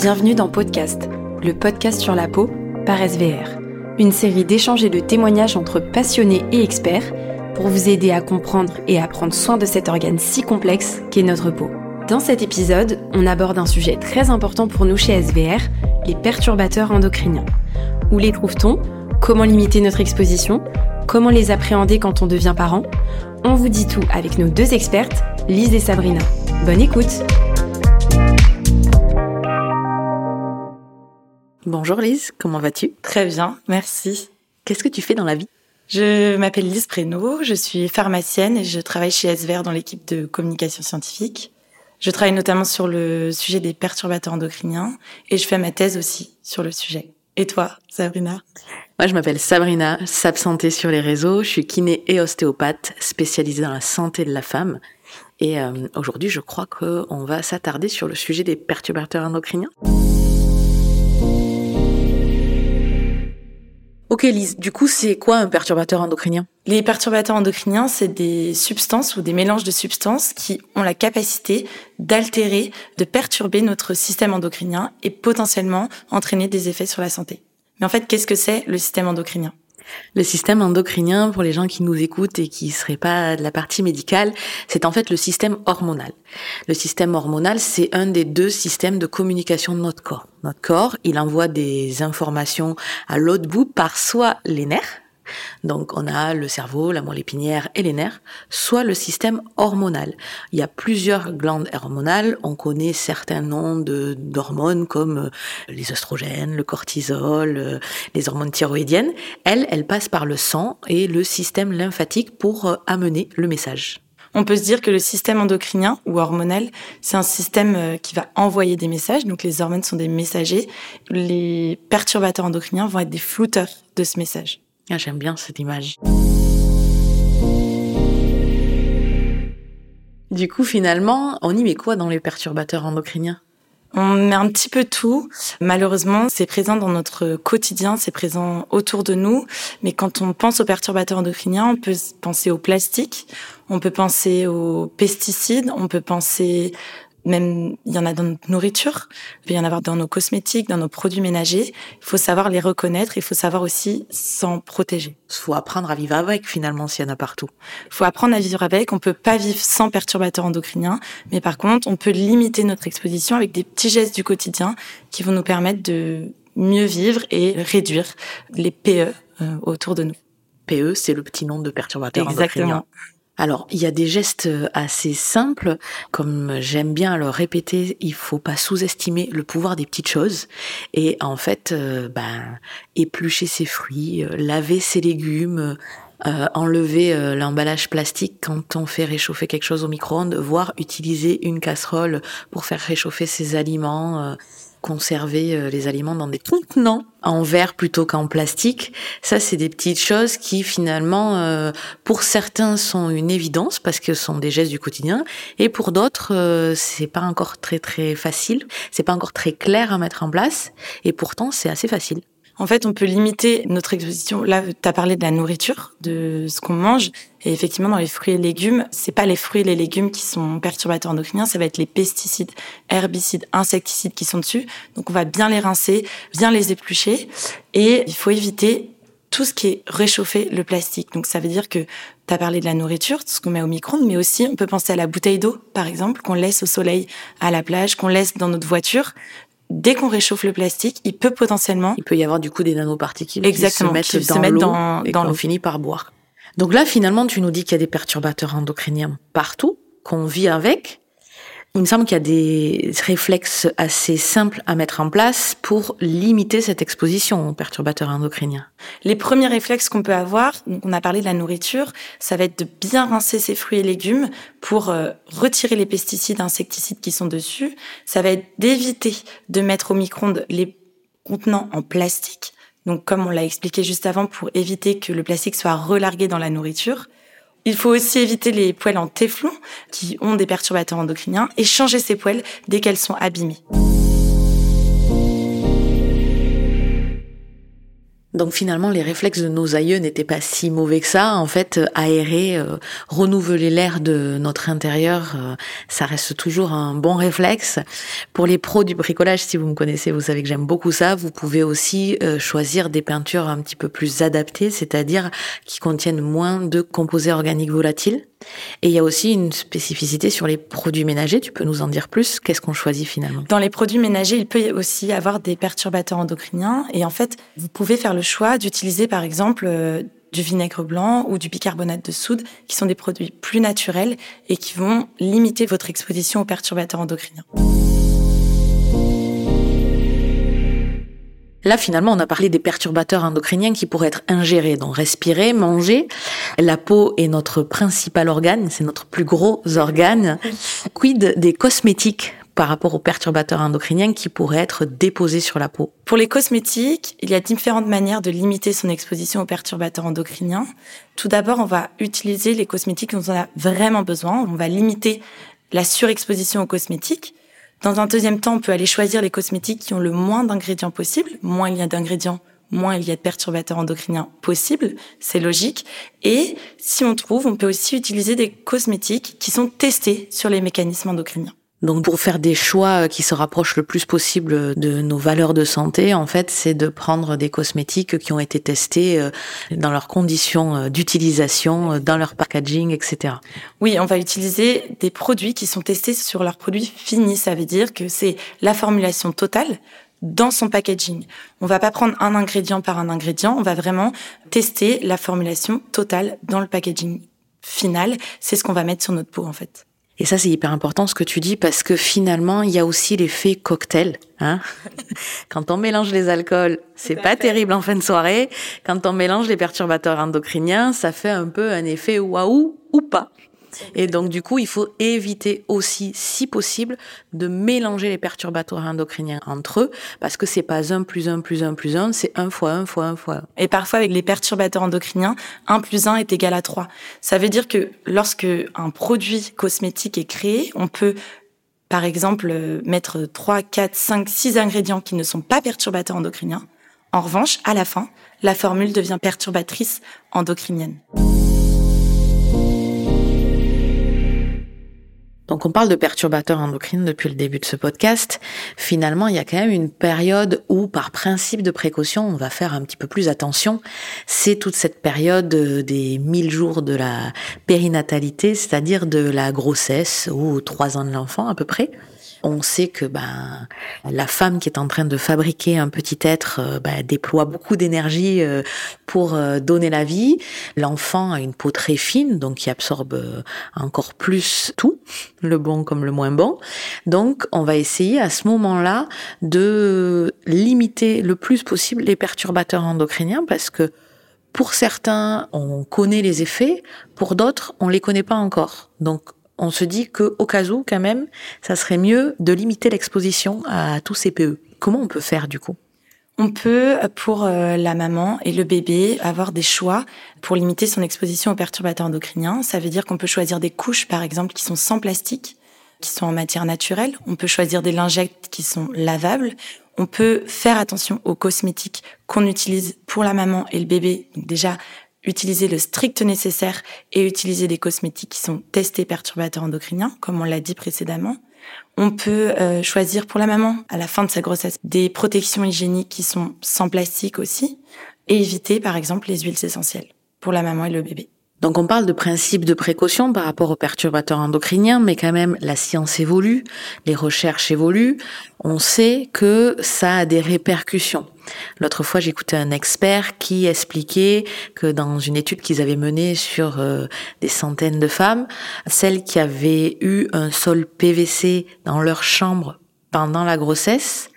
Bienvenue dans Podcast, le podcast sur la peau par SVR, une série d'échanges et de témoignages entre passionnés et experts pour vous aider à comprendre et à prendre soin de cet organe si complexe qu'est notre peau. Dans cet épisode, on aborde un sujet très important pour nous chez SVR, les perturbateurs endocriniens. Où les trouve-t-on? Comment limiter notre exposition? Comment les appréhender quand on devient parent? On vous dit tout avec nos deux expertes, Lise et Sabrina. Bonne écoute Bonjour Lise, comment vas-tu? Très bien, merci. Qu'est-ce que tu fais dans la vie? Je m'appelle Lise Prénaud, je suis pharmacienne et je travaille chez SVR dans l'équipe de communication scientifique. Je travaille notamment sur le sujet des perturbateurs endocriniens et je fais ma thèse aussi sur le sujet. Et toi, Sabrina? Moi, je m'appelle Sabrina, Sab Santé sur les réseaux. Je suis kiné et ostéopathe spécialisée dans la santé de la femme. Et euh, aujourd'hui, je crois qu'on va s'attarder sur le sujet des perturbateurs endocriniens. Ok Lise, du coup c'est quoi un perturbateur endocrinien? Les perturbateurs endocriniens, c'est des substances ou des mélanges de substances qui ont la capacité d'altérer, de perturber notre système endocrinien et potentiellement entraîner des effets sur la santé. Mais en fait, qu'est-ce que c'est le système endocrinien? Le système endocrinien, pour les gens qui nous écoutent et qui ne seraient pas de la partie médicale, c'est en fait le système hormonal. Le système hormonal, c'est un des deux systèmes de communication de notre corps. Notre corps, il envoie des informations à l'autre bout par soit les nerfs, donc on a le cerveau, la moelle épinière et les nerfs, soit le système hormonal. Il y a plusieurs glandes hormonales, on connaît certains noms d'hormones comme euh, les oestrogènes, le cortisol, euh, les hormones thyroïdiennes. Elles, elles passent par le sang et le système lymphatique pour euh, amener le message. On peut se dire que le système endocrinien ou hormonal, c'est un système qui va envoyer des messages. Donc les hormones sont des messagers. Les perturbateurs endocriniens vont être des flouteurs de ce message. Ah, j'aime bien cette image. Du coup, finalement, on y met quoi dans les perturbateurs endocriniens? On met un petit peu tout. Malheureusement, c'est présent dans notre quotidien, c'est présent autour de nous. Mais quand on pense aux perturbateurs endocriniens, on peut penser au plastique, on peut penser aux pesticides, on peut penser même il y en a dans notre nourriture, il peut y en avoir dans nos cosmétiques, dans nos produits ménagers. Il faut savoir les reconnaître, il faut savoir aussi s'en protéger. Il faut apprendre à vivre avec finalement s'il y en a partout. Il faut apprendre à vivre avec. On peut pas vivre sans perturbateurs endocriniens, mais par contre, on peut limiter notre exposition avec des petits gestes du quotidien qui vont nous permettre de mieux vivre et réduire les PE euh, autour de nous. PE, c'est le petit nom de perturbateur Exactement. Alors, il y a des gestes euh, assez simples, comme j'aime bien le répéter, il faut pas sous-estimer le pouvoir des petites choses. Et en fait, euh, ben, éplucher ses fruits, euh, laver ses légumes, enlever l'emballage plastique quand on fait réchauffer quelque chose au micro-ondes, voire utiliser une casserole pour faire réchauffer ses aliments conserver euh, les aliments dans des contenants en verre plutôt qu'en plastique. Ça, c'est des petites choses qui finalement, euh, pour certains, sont une évidence parce que ce sont des gestes du quotidien, et pour d'autres, euh, c'est pas encore très très facile, c'est pas encore très clair à mettre en place, et pourtant, c'est assez facile. En fait, on peut limiter notre exposition. Là, tu as parlé de la nourriture, de ce qu'on mange. Et effectivement, dans les fruits et légumes, c'est pas les fruits et les légumes qui sont perturbateurs endocriniens, ça va être les pesticides, herbicides, insecticides qui sont dessus. Donc, on va bien les rincer, bien les éplucher. Et il faut éviter tout ce qui est réchauffé, le plastique. Donc, ça veut dire que tu as parlé de la nourriture, ce qu'on met au micro-ondes, mais aussi on peut penser à la bouteille d'eau, par exemple, qu'on laisse au soleil, à la plage, qu'on laisse dans notre voiture dès qu'on réchauffe le plastique, il peut potentiellement... Il peut y avoir du coup des nanoparticules Exactement, qui se mettent dans l'eau et qu'on finit par boire. Donc là, finalement, tu nous dis qu'il y a des perturbateurs endocriniens partout, qu'on vit avec, il me semble qu'il y a des réflexes assez simples à mettre en place pour limiter cette exposition aux perturbateurs endocriniens. Les premiers réflexes qu'on peut avoir, donc on a parlé de la nourriture, ça va être de bien rincer ses fruits et légumes pour euh, retirer les pesticides, insecticides qui sont dessus. Ça va être d'éviter de mettre au micro-ondes les contenants en plastique. Donc comme on l'a expliqué juste avant, pour éviter que le plastique soit relargué dans la nourriture. Il faut aussi éviter les poêles en téflon qui ont des perturbateurs endocriniens et changer ces poêles dès qu'elles sont abîmées. Donc finalement, les réflexes de nos aïeux n'étaient pas si mauvais que ça. En fait, aérer, euh, renouveler l'air de notre intérieur, euh, ça reste toujours un bon réflexe. Pour les pros du bricolage, si vous me connaissez, vous savez que j'aime beaucoup ça. Vous pouvez aussi euh, choisir des peintures un petit peu plus adaptées, c'est-à-dire qui contiennent moins de composés organiques volatiles. Et il y a aussi une spécificité sur les produits ménagers. Tu peux nous en dire plus? Qu'est-ce qu'on choisit finalement? Dans les produits ménagers, il peut aussi y avoir des perturbateurs endocriniens. Et en fait, vous pouvez faire le choix d'utiliser par exemple euh, du vinaigre blanc ou du bicarbonate de soude, qui sont des produits plus naturels et qui vont limiter votre exposition aux perturbateurs endocriniens. Là, finalement, on a parlé des perturbateurs endocriniens qui pourraient être ingérés, donc respirer, manger. La peau est notre principal organe, c'est notre plus gros organe. Quid des cosmétiques par rapport aux perturbateurs endocriniens qui pourraient être déposés sur la peau? Pour les cosmétiques, il y a différentes manières de limiter son exposition aux perturbateurs endocriniens. Tout d'abord, on va utiliser les cosmétiques dont on a vraiment besoin. On va limiter la surexposition aux cosmétiques. Dans un deuxième temps, on peut aller choisir les cosmétiques qui ont le moins d'ingrédients possibles. Moins il y a d'ingrédients, moins il y a de perturbateurs endocriniens possibles. C'est logique. Et si on trouve, on peut aussi utiliser des cosmétiques qui sont testés sur les mécanismes endocriniens. Donc pour faire des choix qui se rapprochent le plus possible de nos valeurs de santé, en fait, c'est de prendre des cosmétiques qui ont été testés euh, dans leurs conditions euh, d'utilisation, euh, dans leur packaging, etc. Oui, on va utiliser des produits qui sont testés sur leurs produits finis. Ça veut dire que c'est la formulation totale dans son packaging. On va pas prendre un ingrédient par un ingrédient, on va vraiment tester la formulation totale dans le packaging final. C'est ce qu'on va mettre sur notre peau en fait. Et ça, c'est hyper important ce que tu dis parce que finalement, il y a aussi l'effet cocktail. Hein Quand on mélange les alcools, c'est pas terrible en fin de soirée. Quand on mélange les perturbateurs endocriniens, ça fait un peu un effet waouh ou pas. Et donc, du coup, il faut éviter aussi, si possible, de mélanger les perturbateurs endocriniens entre eux, parce que c'est pas un plus un plus un plus un, c'est un fois un fois un fois un. Et parfois, avec les perturbateurs endocriniens, un plus un est égal à trois. Ça veut dire que lorsque un produit cosmétique est créé, on peut par exemple, mettre 3, 4, 5, 6 ingrédients qui ne sont pas perturbateurs endocriniens. En revanche, à la fin, la formule devient perturbatrice endocrinienne. Donc on parle de perturbateurs endocrines depuis le début de ce podcast. Finalement, il y a quand même une période où, par principe de précaution, on va faire un petit peu plus attention. C'est toute cette période euh, des 1000 jours de la périnatalité, c'est-à-dire de la grossesse ou trois ans de l'enfant à peu près. On sait que ben la femme qui est en train de fabriquer un petit être euh, ben, déploie beaucoup d'énergie euh, pour euh, donner la vie. L'enfant a une peau très fine, donc qui absorbe encore plus tout, le bon comme le moins bon. Donc on va essayer à ce moment-là de limiter le plus possible les perturbateurs endocriniens parce que pour certains, on connaît les effets, pour d'autres, on les connaît pas encore. Donc on se dit que au cas où, quand même, ça serait mieux de limiter l'exposition à tous ces PE. Comment on peut faire du coup? On peut, pour euh, la maman et le bébé, avoir des choix pour limiter son exposition aux perturbateurs endocriniens. Ça veut dire qu'on peut choisir des couches, par exemple, qui sont sans plastique, qui sont en matière naturelle. On peut choisir des lingettes qui sont lavables. On peut faire attention aux cosmétiques qu'on utilise pour la maman et le bébé. Donc déjà, utiliser le strict nécessaire et utiliser des cosmétiques qui sont testés perturbateurs endocriniens, comme on l'a dit précédemment. On peut euh, choisir pour la maman, à la fin de sa grossesse, des protections hygiéniques qui sont sans plastique aussi, et éviter par exemple les huiles essentielles pour la maman et le bébé. Donc on parle de principe de précaution par rapport aux perturbateurs endocriniens, mais quand même la science évolue, les recherches évoluent, on sait que ça a des répercussions. L'autre fois, j'écoutais un expert qui expliquait que dans une étude qu'ils avaient menée sur euh, des centaines de femmes, celles qui avaient eu un sol PVC dans leur chambre pendant la grossesse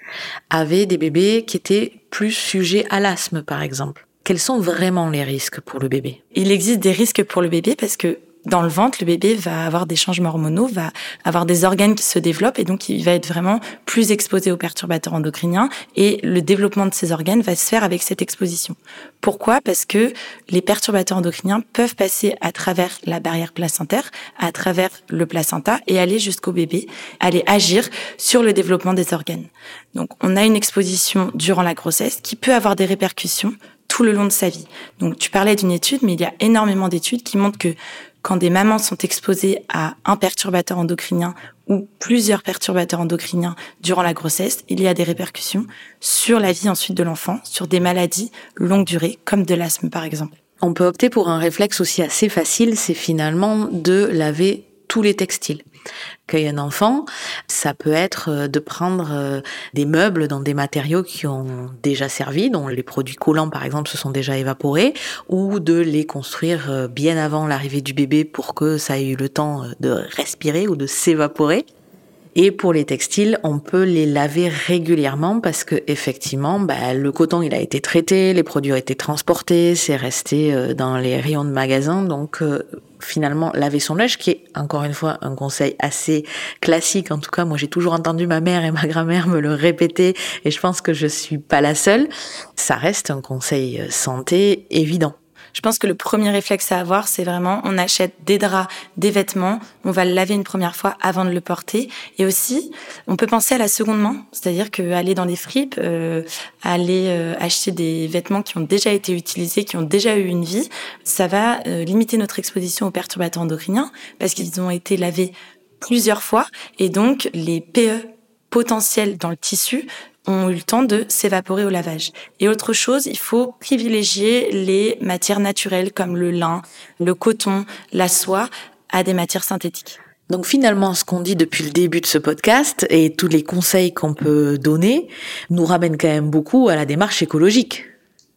avaient des bébés qui étaient plus sujets à l'asthme, par exemple. Quels sont vraiment les risques pour le bébé? Il existe des risques pour le bébé parce que dans le ventre, le bébé va avoir des changements hormonaux, va avoir des organes qui se développent et donc il va être vraiment plus exposé aux perturbateurs endocriniens et le développement de ces organes va se faire avec cette exposition. Pourquoi? Parce que les perturbateurs endocriniens peuvent passer à travers la barrière placentaire, à travers le placenta et aller jusqu'au bébé, aller agir sur le développement des organes. Donc on a une exposition durant la grossesse qui peut avoir des répercussions tout le long de sa vie. Donc tu parlais d'une étude, mais il y a énormément d'études qui montrent que quand des mamans sont exposées à un perturbateur endocrinien ou plusieurs perturbateurs endocriniens durant la grossesse, il y a des répercussions sur la vie ensuite de l'enfant, sur des maladies longue durée, comme de l'asthme par exemple. On peut opter pour un réflexe aussi assez facile, c'est finalement de laver tous les textiles cueille un enfant, ça peut être euh, de prendre euh, des meubles dans des matériaux qui ont déjà servi, dont les produits collants par exemple se sont déjà évaporés, ou de les construire euh, bien avant l'arrivée du bébé pour que ça ait eu le temps de respirer ou de s'évaporer. Et pour les textiles, on peut les laver régulièrement parce que effectivement, bah, le coton il a été traité, les produits ont été transportés, c'est resté dans les rayons de magasin, donc finalement laver son linge, qui est encore une fois un conseil assez classique. En tout cas, moi j'ai toujours entendu ma mère et ma grand-mère me le répéter, et je pense que je suis pas la seule. Ça reste un conseil euh, santé évident. Je pense que le premier réflexe à avoir, c'est vraiment on achète des draps, des vêtements, on va le laver une première fois avant de le porter. Et aussi, on peut penser à la seconde main, c'est-à-dire qu'aller dans des fripes, euh, aller euh, acheter des vêtements qui ont déjà été utilisés, qui ont déjà eu une vie, ça va euh, limiter notre exposition aux perturbateurs endocriniens parce qu'ils ont été lavés plusieurs fois et donc les PE potentiels dans le tissu ont eu le temps de s'évaporer au lavage. Et autre chose, il faut privilégier les matières naturelles comme le lin, le coton, la soie à des matières synthétiques. Donc finalement, ce qu'on dit depuis le début de ce podcast et tous les conseils qu'on peut donner nous ramènent quand même beaucoup à la démarche écologique.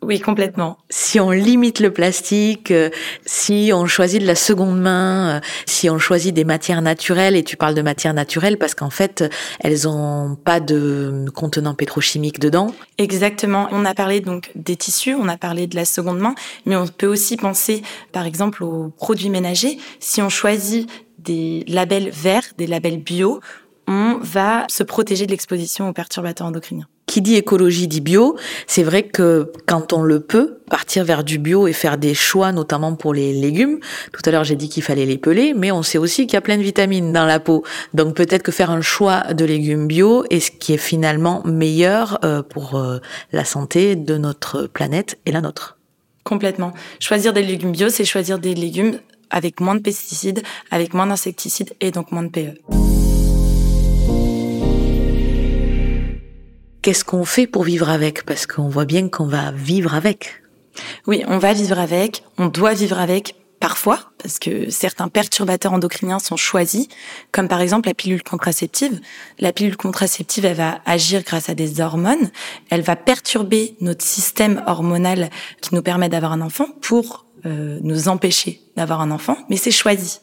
Oui, complètement. Si on limite le plastique, euh, si on choisit de la seconde main, euh, si on choisit des matières naturelles, et tu parles de matières naturelles parce qu'en fait, elles ont pas de contenant pétrochimique dedans. Exactement. On a parlé donc des tissus, on a parlé de la seconde main, mais on peut aussi penser, par exemple, aux produits ménagers. Si on choisit des labels verts, des labels bio, on va se protéger de l'exposition aux perturbateurs endocriniens qui dit écologie dit bio. C'est vrai que quand on le peut, partir vers du bio et faire des choix, notamment pour les légumes. Tout à l'heure, j'ai dit qu'il fallait les peler, mais on sait aussi qu'il y a plein de vitamines dans la peau. Donc peut-être que faire un choix de légumes bio est ce qui est finalement meilleur euh, pour euh, la santé de notre planète et la nôtre. Complètement. Choisir des légumes bio, c'est choisir des légumes avec moins de pesticides, avec moins d'insecticides et donc moins de PE. Qu'est-ce qu'on fait pour vivre avec? Parce qu'on voit bien qu'on va vivre avec. Oui, on va vivre avec, on doit vivre avec parfois, parce que certains perturbateurs endocriniens sont choisis, comme par exemple la pilule contraceptive. La pilule contraceptive, elle va agir grâce à des hormones, elle va perturber notre système hormonal qui nous permet d'avoir un enfant pour euh, nous empêcher d'avoir un enfant, mais c'est choisi.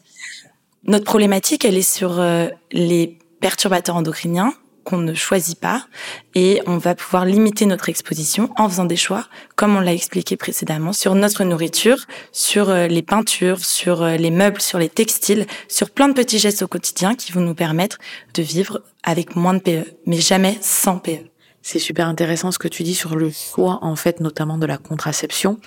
Notre problématique, elle est sur euh, les perturbateurs endocriniens qu'on ne choisit pas et on va pouvoir limiter notre exposition en faisant des choix, comme on l'a expliqué précédemment, sur notre nourriture, sur euh, les peintures, sur euh, les meubles, sur les textiles, sur plein de petits gestes au quotidien qui vont nous permettre de vivre avec moins de PE, mais jamais sans PE. C'est super intéressant ce que tu dis sur le choix, en fait, notamment de la contraception.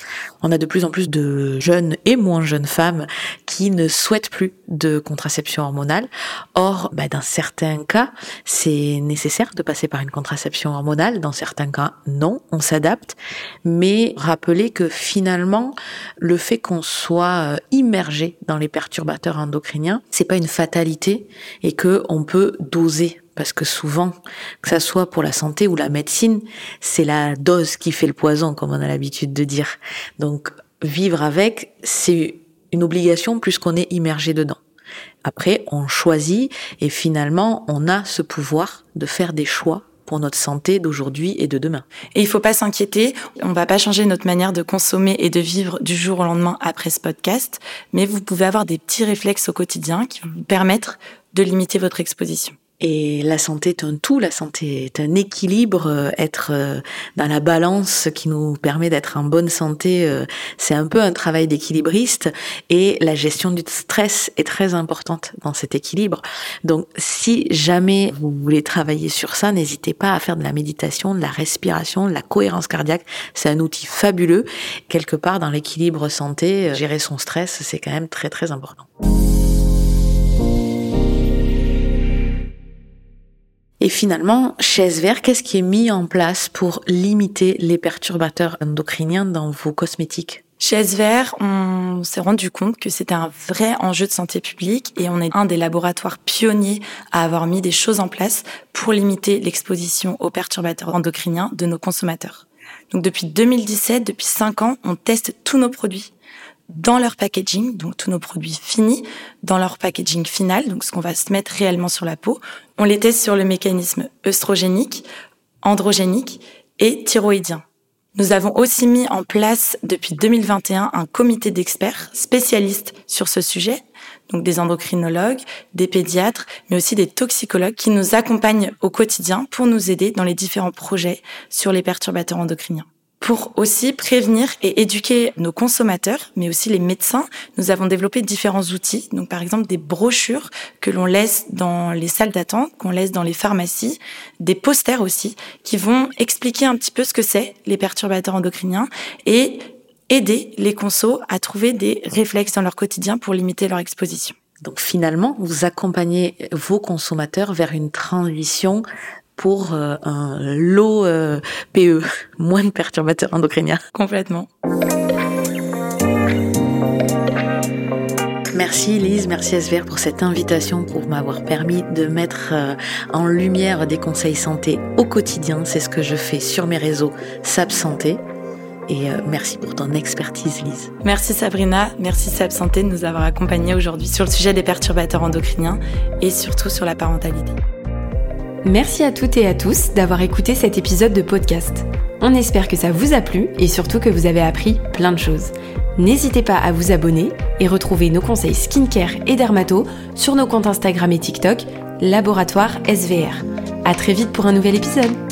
On a de plus en plus de jeunes et moins jeunes femmes qui ne souhaitent plus de contraception hormonale. Or, bah, dans certains cas, c'est nécessaire de passer par une contraception hormonale. Dans certains cas, non, on s'adapte. Mais rappeler que finalement, le fait qu'on soit euh, immergé dans les perturbateurs endocriniens, c'est pas une fatalité et que on peut doser parce que souvent, que ça soit pour la santé ou la médecine, c'est la dose qui fait le poison, comme on a l'habitude de dire. Donc, vivre avec, c'est une obligation plus qu'on est immergé dedans. Après, on choisit et finalement, on a ce pouvoir de faire des choix pour notre santé d'aujourd'hui et de demain. Et il faut pas s'inquiéter, on va pas changer notre manière de consommer et de vivre du jour au lendemain après ce podcast, mais vous pouvez avoir des petits réflexes au quotidien qui vont vous permettre de limiter votre exposition. Et la santé est un tout, la santé est un équilibre, euh, être euh, dans la balance qui nous permet d'être en bonne santé, euh, c'est un peu un travail d'équilibriste et la gestion du stress est très importante dans cet équilibre. Donc si jamais vous voulez travailler sur ça, n'hésitez pas à faire de la méditation, de la respiration, de la cohérence cardiaque, c'est un outil fabuleux. Quelque part dans l'équilibre santé, gérer son stress, c'est quand même très très important. Et finalement, chez SVR, qu'est-ce qui est mis en place pour limiter les perturbateurs endocriniens dans vos cosmétiques? Chez SVR, on s'est rendu compte que c'était un vrai enjeu de santé publique et on est un des laboratoires pionniers à avoir mis des choses en place pour limiter l'exposition aux perturbateurs endocriniens de nos consommateurs. Donc depuis 2017, depuis 5 ans, on teste tous nos produits dans leur packaging, donc tous nos produits finis, dans leur packaging final, donc ce qu'on va se mettre réellement sur la peau. On les teste sur le mécanisme œstrogénique, androgénique et thyroïdien. Nous avons aussi mis en place depuis 2021 un comité d'experts spécialistes sur ce sujet, donc des endocrinologues, des pédiatres, mais aussi des toxicologues qui nous accompagnent au quotidien pour nous aider dans les différents projets sur les perturbateurs endocriniens pour aussi prévenir et éduquer nos consommateurs, mais aussi les médecins. Nous avons développé différents outils, donc par exemple des brochures que l'on laisse dans les salles d'attente, qu'on laisse dans les pharmacies, des posters aussi, qui vont expliquer un petit peu ce que c'est les perturbateurs endocriniens et aider les consos à trouver des réflexes dans leur quotidien pour limiter leur exposition. Donc finalement, vous accompagnez vos consommateurs vers une transition pour euh, un lot euh, PE, moins de perturbateurs endocriniens. Complètement. Merci Lise, merci SVR pour cette invitation, pour m'avoir permis de mettre euh, en lumière des conseils santé au quotidien. C'est ce que je fais sur mes réseaux SAP Santé. Et merci pour ton expertise, Lise. Merci Sabrina, merci SAP Santé de nous avoir accompagnés aujourd'hui sur le sujet des perturbateurs endocriniens et surtout sur la parentalité. Merci à toutes et à tous d'avoir écouté cet épisode de podcast. On espère que ça vous a plu et surtout que vous avez appris plein de choses. N'hésitez pas à vous abonner et retrouver nos conseils skincare et dermato sur nos comptes Instagram et TikTok, Laboratoire SVR. À très vite pour un nouvel épisode.